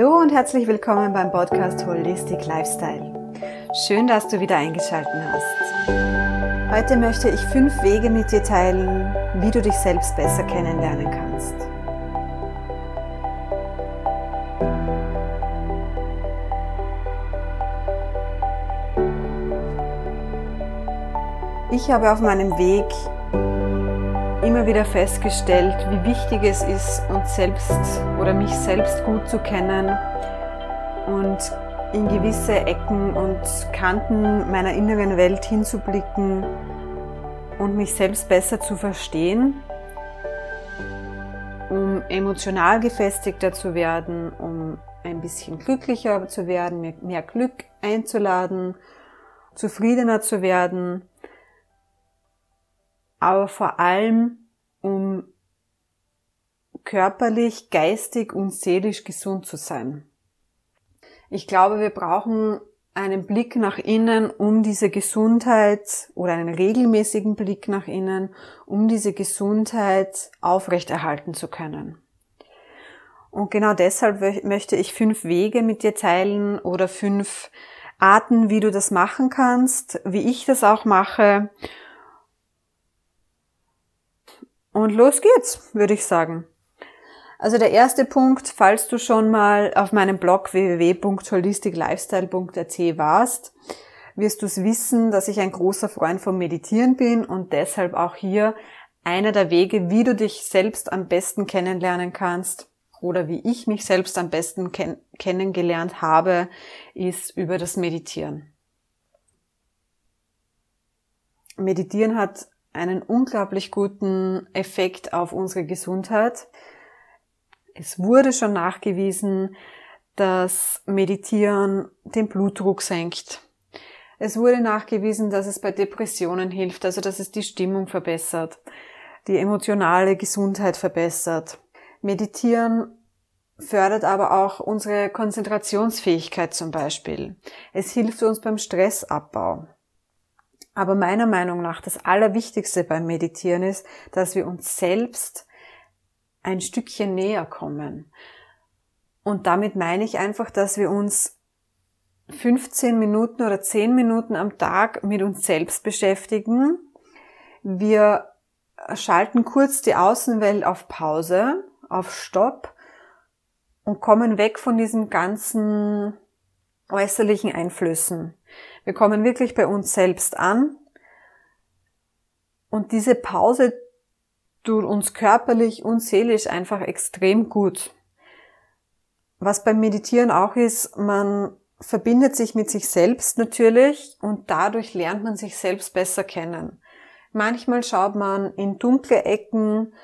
Hallo und herzlich willkommen beim Podcast Holistic Lifestyle. Schön, dass du wieder eingeschaltet hast. Heute möchte ich fünf Wege mit dir teilen, wie du dich selbst besser kennenlernen kannst. Ich habe auf meinem Weg immer wieder festgestellt, wie wichtig es ist, uns selbst oder mich selbst gut zu kennen und in gewisse Ecken und Kanten meiner inneren Welt hinzublicken und mich selbst besser zu verstehen, um emotional gefestigter zu werden, um ein bisschen glücklicher zu werden, mehr, mehr Glück einzuladen, zufriedener zu werden. Aber vor allem um körperlich, geistig und seelisch gesund zu sein. Ich glaube, wir brauchen einen Blick nach innen, um diese Gesundheit oder einen regelmäßigen Blick nach innen, um diese Gesundheit aufrechterhalten zu können. Und genau deshalb möchte ich fünf Wege mit dir teilen oder fünf Arten, wie du das machen kannst, wie ich das auch mache und los geht's, würde ich sagen. Also der erste Punkt, falls du schon mal auf meinem Blog www.holisticlifestyle.at warst, wirst du es wissen, dass ich ein großer Freund vom Meditieren bin und deshalb auch hier einer der Wege, wie du dich selbst am besten kennenlernen kannst oder wie ich mich selbst am besten ken kennengelernt habe, ist über das Meditieren. Meditieren hat einen unglaublich guten Effekt auf unsere Gesundheit. Es wurde schon nachgewiesen, dass Meditieren den Blutdruck senkt. Es wurde nachgewiesen, dass es bei Depressionen hilft, also dass es die Stimmung verbessert, die emotionale Gesundheit verbessert. Meditieren fördert aber auch unsere Konzentrationsfähigkeit zum Beispiel. Es hilft uns beim Stressabbau. Aber meiner Meinung nach das Allerwichtigste beim Meditieren ist, dass wir uns selbst ein Stückchen näher kommen. Und damit meine ich einfach, dass wir uns 15 Minuten oder 10 Minuten am Tag mit uns selbst beschäftigen. Wir schalten kurz die Außenwelt auf Pause, auf Stopp und kommen weg von diesen ganzen äußerlichen Einflüssen. Wir kommen wirklich bei uns selbst an und diese Pause tut uns körperlich und seelisch einfach extrem gut. Was beim Meditieren auch ist, man verbindet sich mit sich selbst natürlich und dadurch lernt man sich selbst besser kennen. Manchmal schaut man in dunkle Ecken,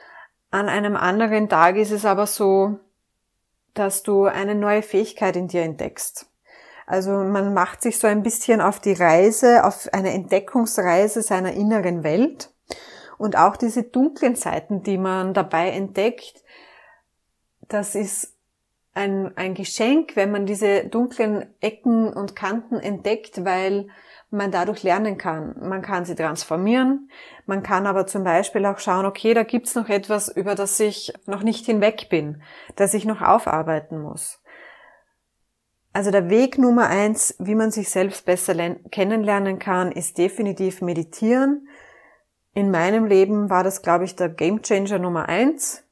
an einem anderen Tag ist es aber so, dass du eine neue Fähigkeit in dir entdeckst. Also man macht sich so ein bisschen auf die Reise, auf eine Entdeckungsreise seiner inneren Welt. Und auch diese dunklen Seiten, die man dabei entdeckt, das ist ein, ein Geschenk, wenn man diese dunklen Ecken und Kanten entdeckt, weil man dadurch lernen kann. Man kann sie transformieren, man kann aber zum Beispiel auch schauen, okay, da gibt's noch etwas, über das ich noch nicht hinweg bin, das ich noch aufarbeiten muss. Also der Weg Nummer eins, wie man sich selbst besser kennenlernen kann, ist definitiv meditieren. In meinem Leben war das, glaube ich, der Gamechanger Nummer eins.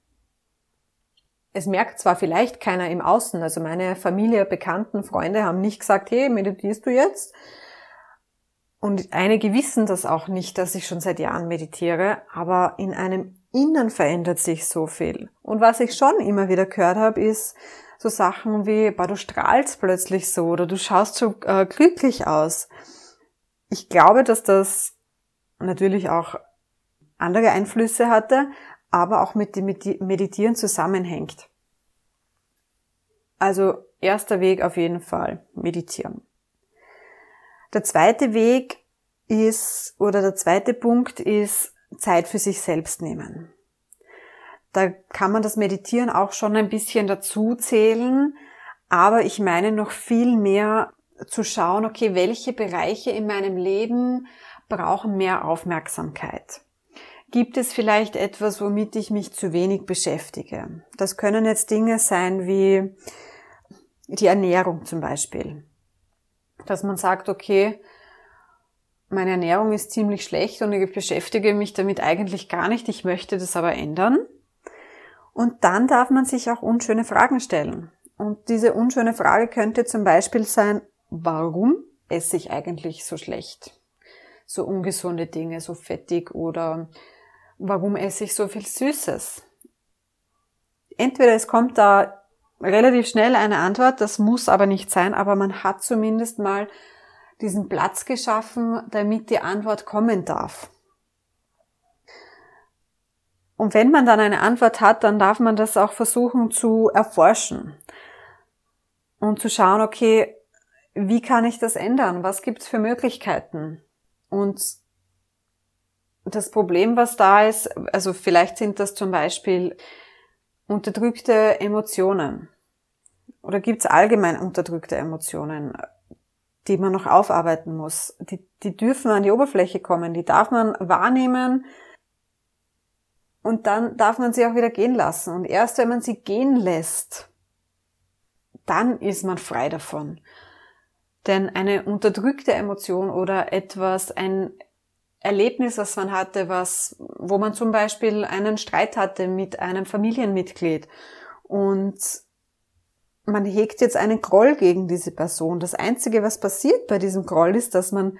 Es merkt zwar vielleicht keiner im Außen, also meine Familie, Bekannten, Freunde haben nicht gesagt, hey, meditierst du jetzt? Und einige wissen das auch nicht, dass ich schon seit Jahren meditiere, aber in einem Innen verändert sich so viel. Und was ich schon immer wieder gehört habe, ist, so Sachen wie, boah, du strahlst plötzlich so oder du schaust so äh, glücklich aus. Ich glaube, dass das natürlich auch andere Einflüsse hatte, aber auch mit dem Meditieren zusammenhängt. Also erster Weg auf jeden Fall, meditieren. Der zweite Weg ist, oder der zweite Punkt ist, Zeit für sich selbst nehmen. Da kann man das Meditieren auch schon ein bisschen dazu zählen. Aber ich meine noch viel mehr zu schauen, okay, welche Bereiche in meinem Leben brauchen mehr Aufmerksamkeit? Gibt es vielleicht etwas, womit ich mich zu wenig beschäftige? Das können jetzt Dinge sein wie die Ernährung zum Beispiel. Dass man sagt, okay, meine Ernährung ist ziemlich schlecht und ich beschäftige mich damit eigentlich gar nicht, ich möchte das aber ändern. Und dann darf man sich auch unschöne Fragen stellen. Und diese unschöne Frage könnte zum Beispiel sein, warum esse ich eigentlich so schlecht? So ungesunde Dinge, so fettig oder warum esse ich so viel Süßes? Entweder es kommt da relativ schnell eine Antwort, das muss aber nicht sein, aber man hat zumindest mal diesen Platz geschaffen, damit die Antwort kommen darf. Und wenn man dann eine Antwort hat, dann darf man das auch versuchen zu erforschen und zu schauen, okay, wie kann ich das ändern? Was gibt's für Möglichkeiten? Und das Problem, was da ist, also vielleicht sind das zum Beispiel unterdrückte Emotionen. Oder gibt's allgemein unterdrückte Emotionen? die man noch aufarbeiten muss. Die, die dürfen an die Oberfläche kommen, die darf man wahrnehmen und dann darf man sie auch wieder gehen lassen. Und erst wenn man sie gehen lässt, dann ist man frei davon. Denn eine unterdrückte Emotion oder etwas, ein Erlebnis, was man hatte, was, wo man zum Beispiel einen Streit hatte mit einem Familienmitglied und man hegt jetzt einen Groll gegen diese Person. Das Einzige, was passiert bei diesem Groll, ist, dass man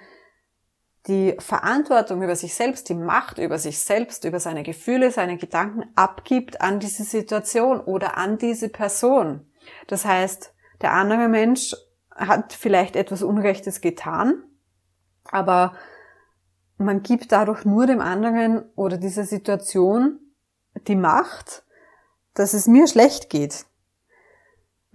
die Verantwortung über sich selbst, die Macht über sich selbst, über seine Gefühle, seine Gedanken abgibt an diese Situation oder an diese Person. Das heißt, der andere Mensch hat vielleicht etwas Unrechtes getan, aber man gibt dadurch nur dem anderen oder dieser Situation die Macht, dass es mir schlecht geht.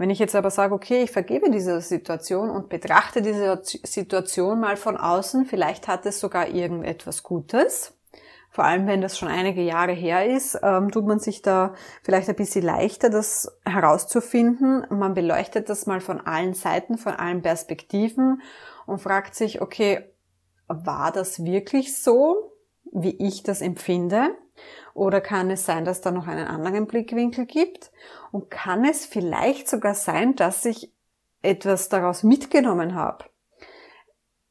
Wenn ich jetzt aber sage, okay, ich vergebe diese Situation und betrachte diese Situation mal von außen, vielleicht hat es sogar irgendetwas Gutes. Vor allem, wenn das schon einige Jahre her ist, ähm, tut man sich da vielleicht ein bisschen leichter, das herauszufinden. Man beleuchtet das mal von allen Seiten, von allen Perspektiven und fragt sich, okay, war das wirklich so, wie ich das empfinde? Oder kann es sein, dass da noch einen anderen Blickwinkel gibt? Und kann es vielleicht sogar sein, dass ich etwas daraus mitgenommen habe?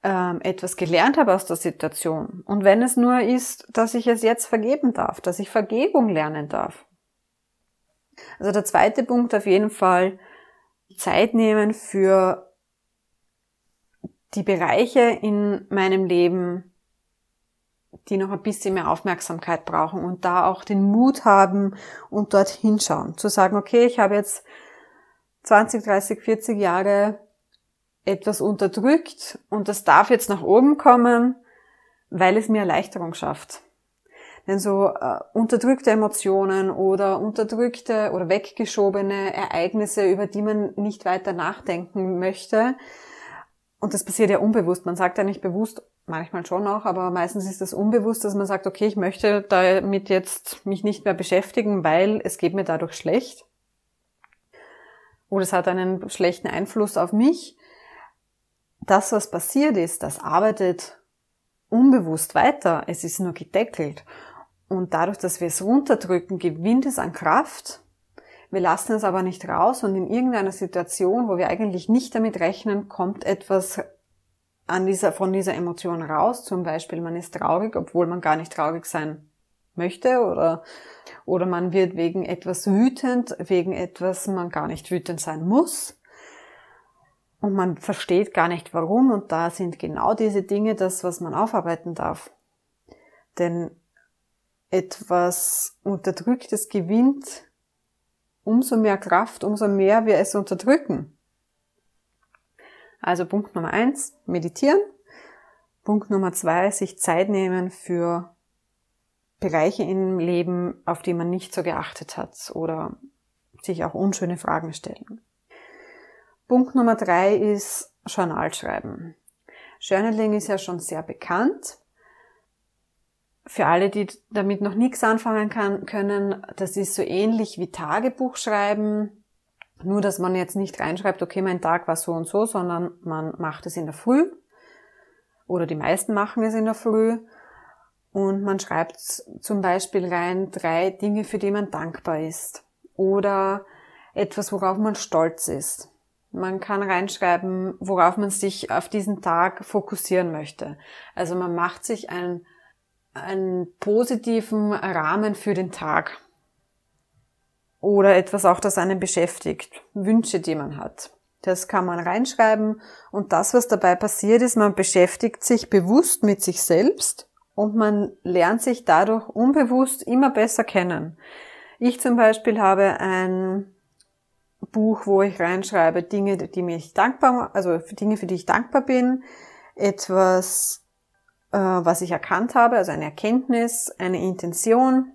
Ähm, etwas gelernt habe aus der Situation. Und wenn es nur ist, dass ich es jetzt vergeben darf, dass ich Vergebung lernen darf. Also der zweite Punkt auf jeden Fall, Zeit nehmen für die Bereiche in meinem Leben, die noch ein bisschen mehr Aufmerksamkeit brauchen und da auch den Mut haben und dort hinschauen. Zu sagen, okay, ich habe jetzt 20, 30, 40 Jahre etwas unterdrückt und das darf jetzt nach oben kommen, weil es mir Erleichterung schafft. Denn so äh, unterdrückte Emotionen oder unterdrückte oder weggeschobene Ereignisse, über die man nicht weiter nachdenken möchte, und das passiert ja unbewusst, man sagt ja nicht bewusst, manchmal schon auch, aber meistens ist das unbewusst, dass man sagt, okay, ich möchte damit jetzt mich nicht mehr beschäftigen, weil es geht mir dadurch schlecht. Oder es hat einen schlechten Einfluss auf mich. Das, was passiert ist, das arbeitet unbewusst weiter. Es ist nur gedeckelt. Und dadurch, dass wir es runterdrücken, gewinnt es an Kraft. Wir lassen es aber nicht raus und in irgendeiner Situation, wo wir eigentlich nicht damit rechnen, kommt etwas an dieser, von dieser Emotion raus. Zum Beispiel, man ist traurig, obwohl man gar nicht traurig sein möchte oder, oder man wird wegen etwas wütend, wegen etwas man gar nicht wütend sein muss. Und man versteht gar nicht warum und da sind genau diese Dinge das, was man aufarbeiten darf. Denn etwas Unterdrücktes gewinnt umso mehr Kraft, umso mehr wir es unterdrücken. Also Punkt Nummer eins, meditieren. Punkt Nummer zwei, sich Zeit nehmen für Bereiche im Leben, auf die man nicht so geachtet hat oder sich auch unschöne Fragen stellen. Punkt Nummer drei ist Journal schreiben. Journaling ist ja schon sehr bekannt. Für alle, die damit noch nichts anfangen kann, können, das ist so ähnlich wie Tagebuch schreiben. Nur, dass man jetzt nicht reinschreibt, okay, mein Tag war so und so, sondern man macht es in der Früh. Oder die meisten machen es in der Früh. Und man schreibt zum Beispiel rein drei Dinge, für die man dankbar ist. Oder etwas, worauf man stolz ist. Man kann reinschreiben, worauf man sich auf diesen Tag fokussieren möchte. Also man macht sich einen, einen positiven Rahmen für den Tag. Oder etwas auch, das einen beschäftigt. Wünsche, die man hat. Das kann man reinschreiben. Und das, was dabei passiert ist, man beschäftigt sich bewusst mit sich selbst und man lernt sich dadurch unbewusst immer besser kennen. Ich zum Beispiel habe ein Buch, wo ich reinschreibe Dinge, die mir ich dankbar, also Dinge, für die ich dankbar bin, etwas, äh, was ich erkannt habe, also eine Erkenntnis, eine Intention.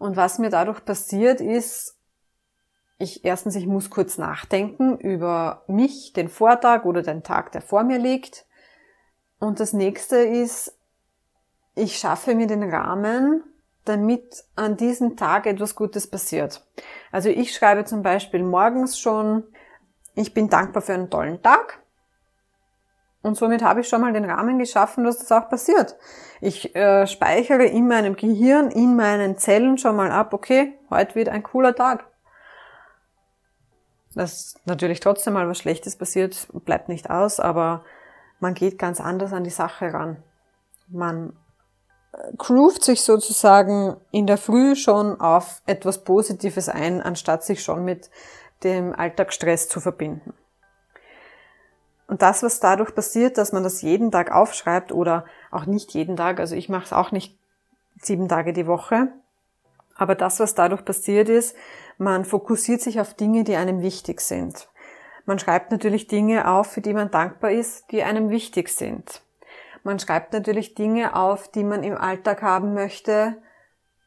Und was mir dadurch passiert ist, ich erstens, ich muss kurz nachdenken über mich, den Vortag oder den Tag, der vor mir liegt. Und das nächste ist, ich schaffe mir den Rahmen, damit an diesem Tag etwas Gutes passiert. Also ich schreibe zum Beispiel morgens schon, ich bin dankbar für einen tollen Tag. Und somit habe ich schon mal den Rahmen geschaffen, dass das auch passiert. Ich äh, speichere in meinem Gehirn, in meinen Zellen schon mal ab, okay, heute wird ein cooler Tag. Dass natürlich trotzdem mal was Schlechtes passiert, bleibt nicht aus, aber man geht ganz anders an die Sache ran. Man groovt sich sozusagen in der Früh schon auf etwas Positives ein, anstatt sich schon mit dem Alltagsstress zu verbinden. Und das, was dadurch passiert, dass man das jeden Tag aufschreibt oder auch nicht jeden Tag, also ich mache es auch nicht sieben Tage die Woche, aber das, was dadurch passiert ist, man fokussiert sich auf Dinge, die einem wichtig sind. Man schreibt natürlich Dinge auf, für die man dankbar ist, die einem wichtig sind. Man schreibt natürlich Dinge auf, die man im Alltag haben möchte,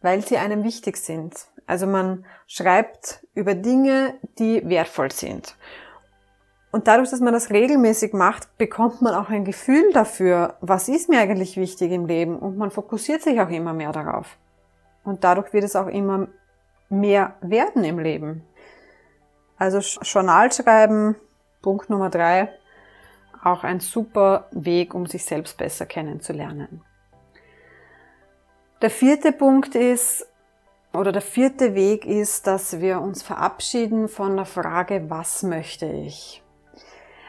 weil sie einem wichtig sind. Also man schreibt über Dinge, die wertvoll sind. Und dadurch, dass man das regelmäßig macht, bekommt man auch ein Gefühl dafür, was ist mir eigentlich wichtig im Leben und man fokussiert sich auch immer mehr darauf. Und dadurch wird es auch immer mehr werden im Leben. Also Journal schreiben, Punkt Nummer drei, auch ein super Weg, um sich selbst besser kennenzulernen. Der vierte Punkt ist, oder der vierte Weg ist, dass wir uns verabschieden von der Frage, was möchte ich?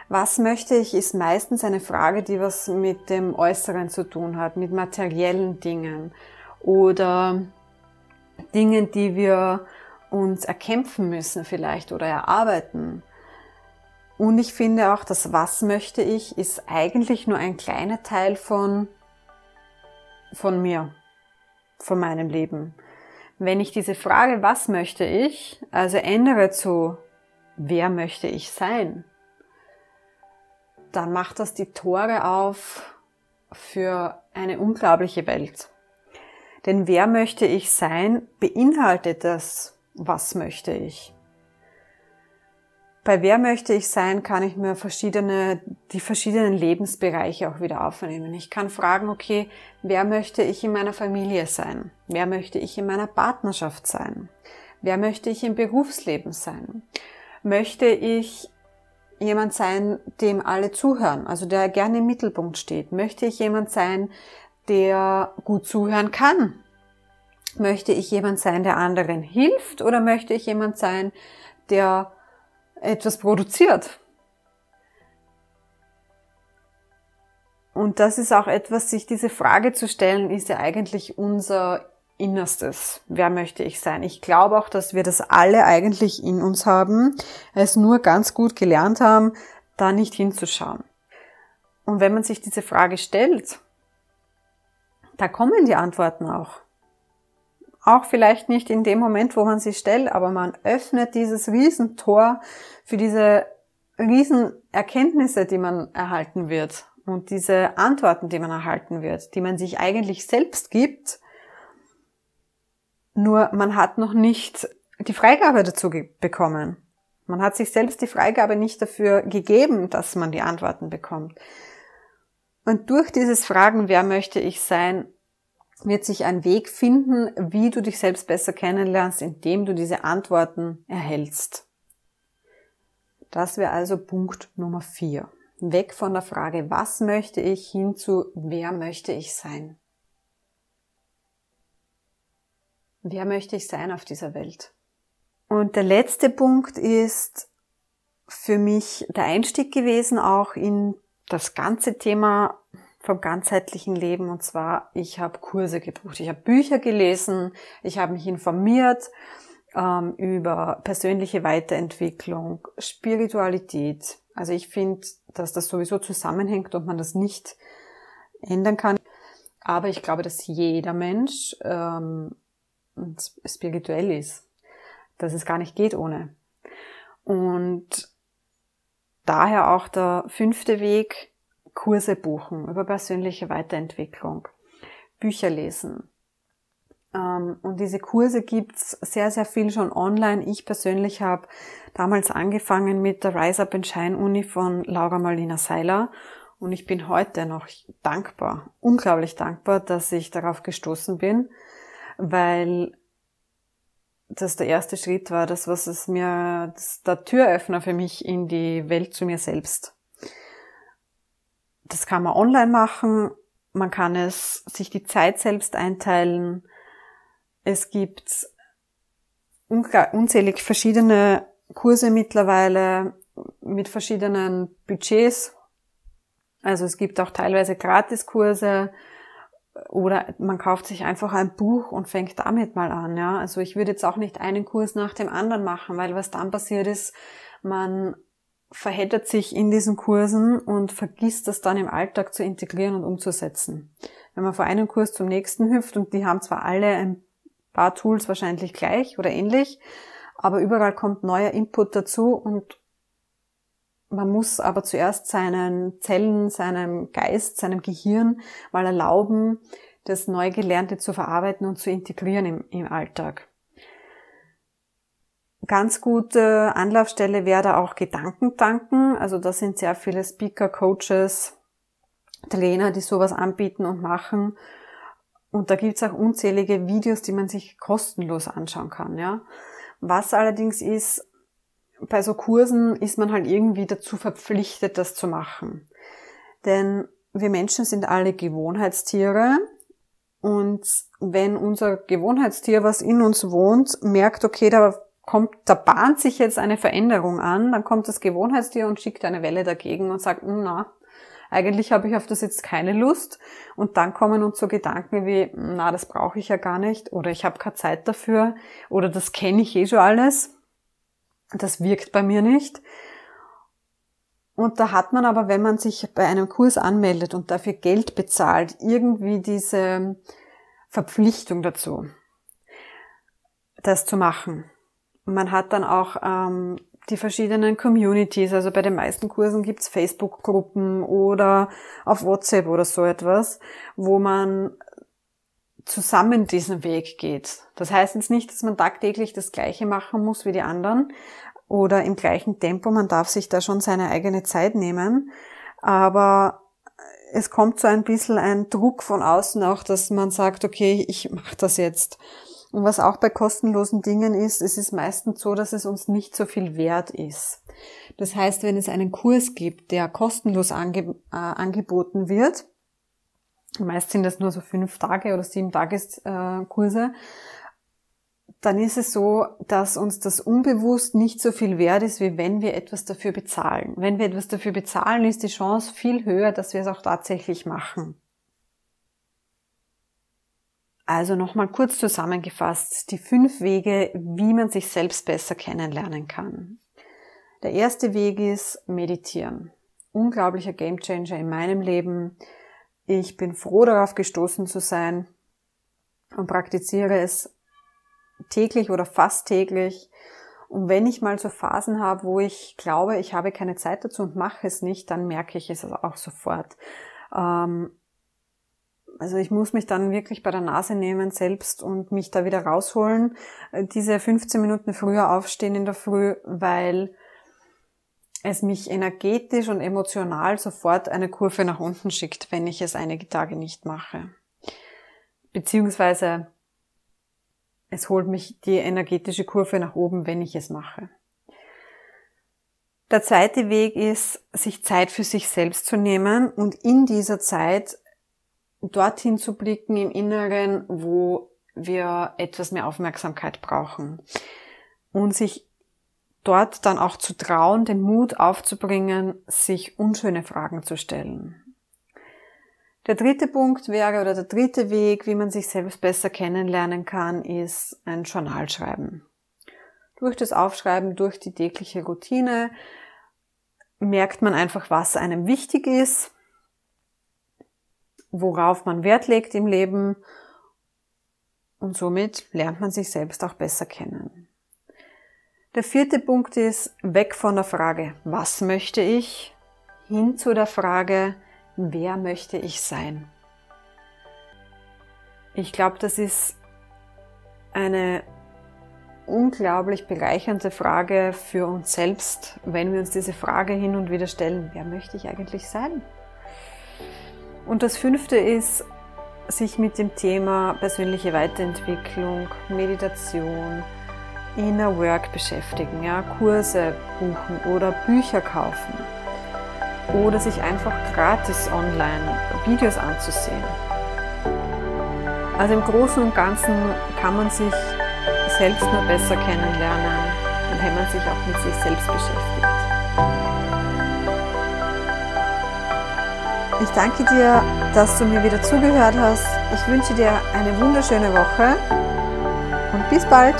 Was möchte ich ist meistens eine Frage, die was mit dem Äußeren zu tun hat, mit materiellen Dingen oder Dingen, die wir uns erkämpfen müssen vielleicht oder erarbeiten. Und ich finde auch, das Was möchte ich ist eigentlich nur ein kleiner Teil von, von mir, von meinem Leben. Wenn ich diese Frage, was möchte ich, also ändere zu, wer möchte ich sein, dann macht das die Tore auf für eine unglaubliche Welt. Denn wer möchte ich sein, beinhaltet das, was möchte ich. Bei wer möchte ich sein, kann ich mir verschiedene, die verschiedenen Lebensbereiche auch wieder aufnehmen. Ich kann fragen, okay, wer möchte ich in meiner Familie sein? Wer möchte ich in meiner Partnerschaft sein? Wer möchte ich im Berufsleben sein? Möchte ich jemand sein, dem alle zuhören, also der gerne im Mittelpunkt steht? Möchte ich jemand sein, der gut zuhören kann? Möchte ich jemand sein, der anderen hilft? Oder möchte ich jemand sein, der etwas produziert. Und das ist auch etwas, sich diese Frage zu stellen, ist ja eigentlich unser Innerstes. Wer möchte ich sein? Ich glaube auch, dass wir das alle eigentlich in uns haben, es nur ganz gut gelernt haben, da nicht hinzuschauen. Und wenn man sich diese Frage stellt, da kommen die Antworten auch. Auch vielleicht nicht in dem Moment, wo man sie stellt, aber man öffnet dieses Riesentor für diese Riesenerkenntnisse, die man erhalten wird und diese Antworten, die man erhalten wird, die man sich eigentlich selbst gibt. Nur man hat noch nicht die Freigabe dazu bekommen. Man hat sich selbst die Freigabe nicht dafür gegeben, dass man die Antworten bekommt. Und durch dieses Fragen, wer möchte ich sein, wird sich ein Weg finden, wie du dich selbst besser kennenlernst, indem du diese Antworten erhältst. Das wäre also Punkt Nummer vier. Weg von der Frage, was möchte ich, hin zu, wer möchte ich sein? Wer möchte ich sein auf dieser Welt? Und der letzte Punkt ist, für mich der Einstieg gewesen, auch in das ganze Thema vom ganzheitlichen Leben. Und zwar, ich habe Kurse gebucht, ich habe Bücher gelesen, ich habe mich informiert ähm, über persönliche Weiterentwicklung, Spiritualität. Also ich finde, dass das sowieso zusammenhängt und man das nicht ändern kann. Aber ich glaube, dass jeder Mensch ähm, spirituell ist, dass es gar nicht geht ohne. Und daher auch der fünfte Weg, Kurse buchen über persönliche Weiterentwicklung, Bücher lesen. Ähm, und diese Kurse gibt's sehr, sehr viel schon online. Ich persönlich habe damals angefangen mit der Rise Up and Shine Uni von Laura Marlina Seiler. Und ich bin heute noch dankbar, unglaublich dankbar, dass ich darauf gestoßen bin, weil das der erste Schritt war, das was es mir, das der Türöffner für mich in die Welt zu mir selbst. Das kann man online machen, man kann es sich die Zeit selbst einteilen. Es gibt unzählig verschiedene Kurse mittlerweile mit verschiedenen Budgets. Also es gibt auch teilweise Gratiskurse oder man kauft sich einfach ein Buch und fängt damit mal an. Ja? Also ich würde jetzt auch nicht einen Kurs nach dem anderen machen, weil was dann passiert ist, man verheddert sich in diesen Kursen und vergisst das dann im Alltag zu integrieren und umzusetzen. Wenn man von einem Kurs zum nächsten hüpft und die haben zwar alle ein paar Tools wahrscheinlich gleich oder ähnlich, aber überall kommt neuer Input dazu und man muss aber zuerst seinen Zellen, seinem Geist, seinem Gehirn mal erlauben, das Neugelernte zu verarbeiten und zu integrieren im, im Alltag. Ganz gute Anlaufstelle wäre da auch Gedankentanken. Also da sind sehr viele Speaker, Coaches, Trainer, die sowas anbieten und machen. Und da gibt's auch unzählige Videos, die man sich kostenlos anschauen kann. Ja. Was allerdings ist, bei so Kursen ist man halt irgendwie dazu verpflichtet, das zu machen. Denn wir Menschen sind alle Gewohnheitstiere und wenn unser Gewohnheitstier, was in uns wohnt, merkt, okay, da kommt, da bahnt sich jetzt eine Veränderung an, dann kommt das Gewohnheitstier und schickt eine Welle dagegen und sagt, na, eigentlich habe ich auf das jetzt keine Lust. Und dann kommen uns so Gedanken wie, na, das brauche ich ja gar nicht, oder ich habe keine Zeit dafür, oder das kenne ich eh schon alles. Das wirkt bei mir nicht. Und da hat man aber, wenn man sich bei einem Kurs anmeldet und dafür Geld bezahlt, irgendwie diese Verpflichtung dazu, das zu machen. Man hat dann auch ähm, die verschiedenen Communities, also bei den meisten Kursen gibt's Facebook-Gruppen oder auf WhatsApp oder so etwas, wo man zusammen diesen Weg geht. Das heißt jetzt nicht, dass man tagtäglich das Gleiche machen muss wie die anderen oder im gleichen Tempo. Man darf sich da schon seine eigene Zeit nehmen. Aber es kommt so ein bisschen ein Druck von außen auch, dass man sagt, okay, ich mache das jetzt. Und was auch bei kostenlosen Dingen ist, es ist meistens so, dass es uns nicht so viel wert ist. Das heißt, wenn es einen Kurs gibt, der kostenlos ange äh, angeboten wird, Meist sind das nur so fünf Tage oder sieben Tageskurse. Dann ist es so, dass uns das unbewusst nicht so viel wert ist, wie wenn wir etwas dafür bezahlen. Wenn wir etwas dafür bezahlen, ist die Chance viel höher, dass wir es auch tatsächlich machen. Also nochmal kurz zusammengefasst, die fünf Wege, wie man sich selbst besser kennenlernen kann. Der erste Weg ist meditieren. Unglaublicher Gamechanger in meinem Leben. Ich bin froh darauf gestoßen zu sein und praktiziere es täglich oder fast täglich. Und wenn ich mal so Phasen habe, wo ich glaube, ich habe keine Zeit dazu und mache es nicht, dann merke ich es auch sofort. Ähm, also ich muss mich dann wirklich bei der Nase nehmen selbst und mich da wieder rausholen. Äh, diese 15 Minuten früher aufstehen in der Früh, weil es mich energetisch und emotional sofort eine Kurve nach unten schickt, wenn ich es einige Tage nicht mache. Beziehungsweise es holt mich die energetische Kurve nach oben, wenn ich es mache. Der zweite Weg ist, sich Zeit für sich selbst zu nehmen und in dieser Zeit dorthin zu blicken im Inneren, wo wir etwas mehr Aufmerksamkeit brauchen und sich dort dann auch zu trauen, den Mut aufzubringen, sich unschöne Fragen zu stellen. Der dritte Punkt wäre oder der dritte Weg, wie man sich selbst besser kennenlernen kann, ist ein Journal schreiben. Durch das Aufschreiben, durch die tägliche Routine merkt man einfach, was einem wichtig ist, worauf man Wert legt im Leben und somit lernt man sich selbst auch besser kennen. Der vierte Punkt ist weg von der Frage, was möchte ich, hin zu der Frage, wer möchte ich sein. Ich glaube, das ist eine unglaublich bereichernde Frage für uns selbst, wenn wir uns diese Frage hin und wieder stellen, wer möchte ich eigentlich sein? Und das fünfte ist, sich mit dem Thema persönliche Weiterentwicklung, Meditation, Inner Work beschäftigen, ja, Kurse buchen oder Bücher kaufen oder sich einfach gratis online Videos anzusehen. Also im Großen und Ganzen kann man sich selbst nur besser kennenlernen, wenn man sich auch mit sich selbst beschäftigt. Ich danke dir, dass du mir wieder zugehört hast. Ich wünsche dir eine wunderschöne Woche und bis bald.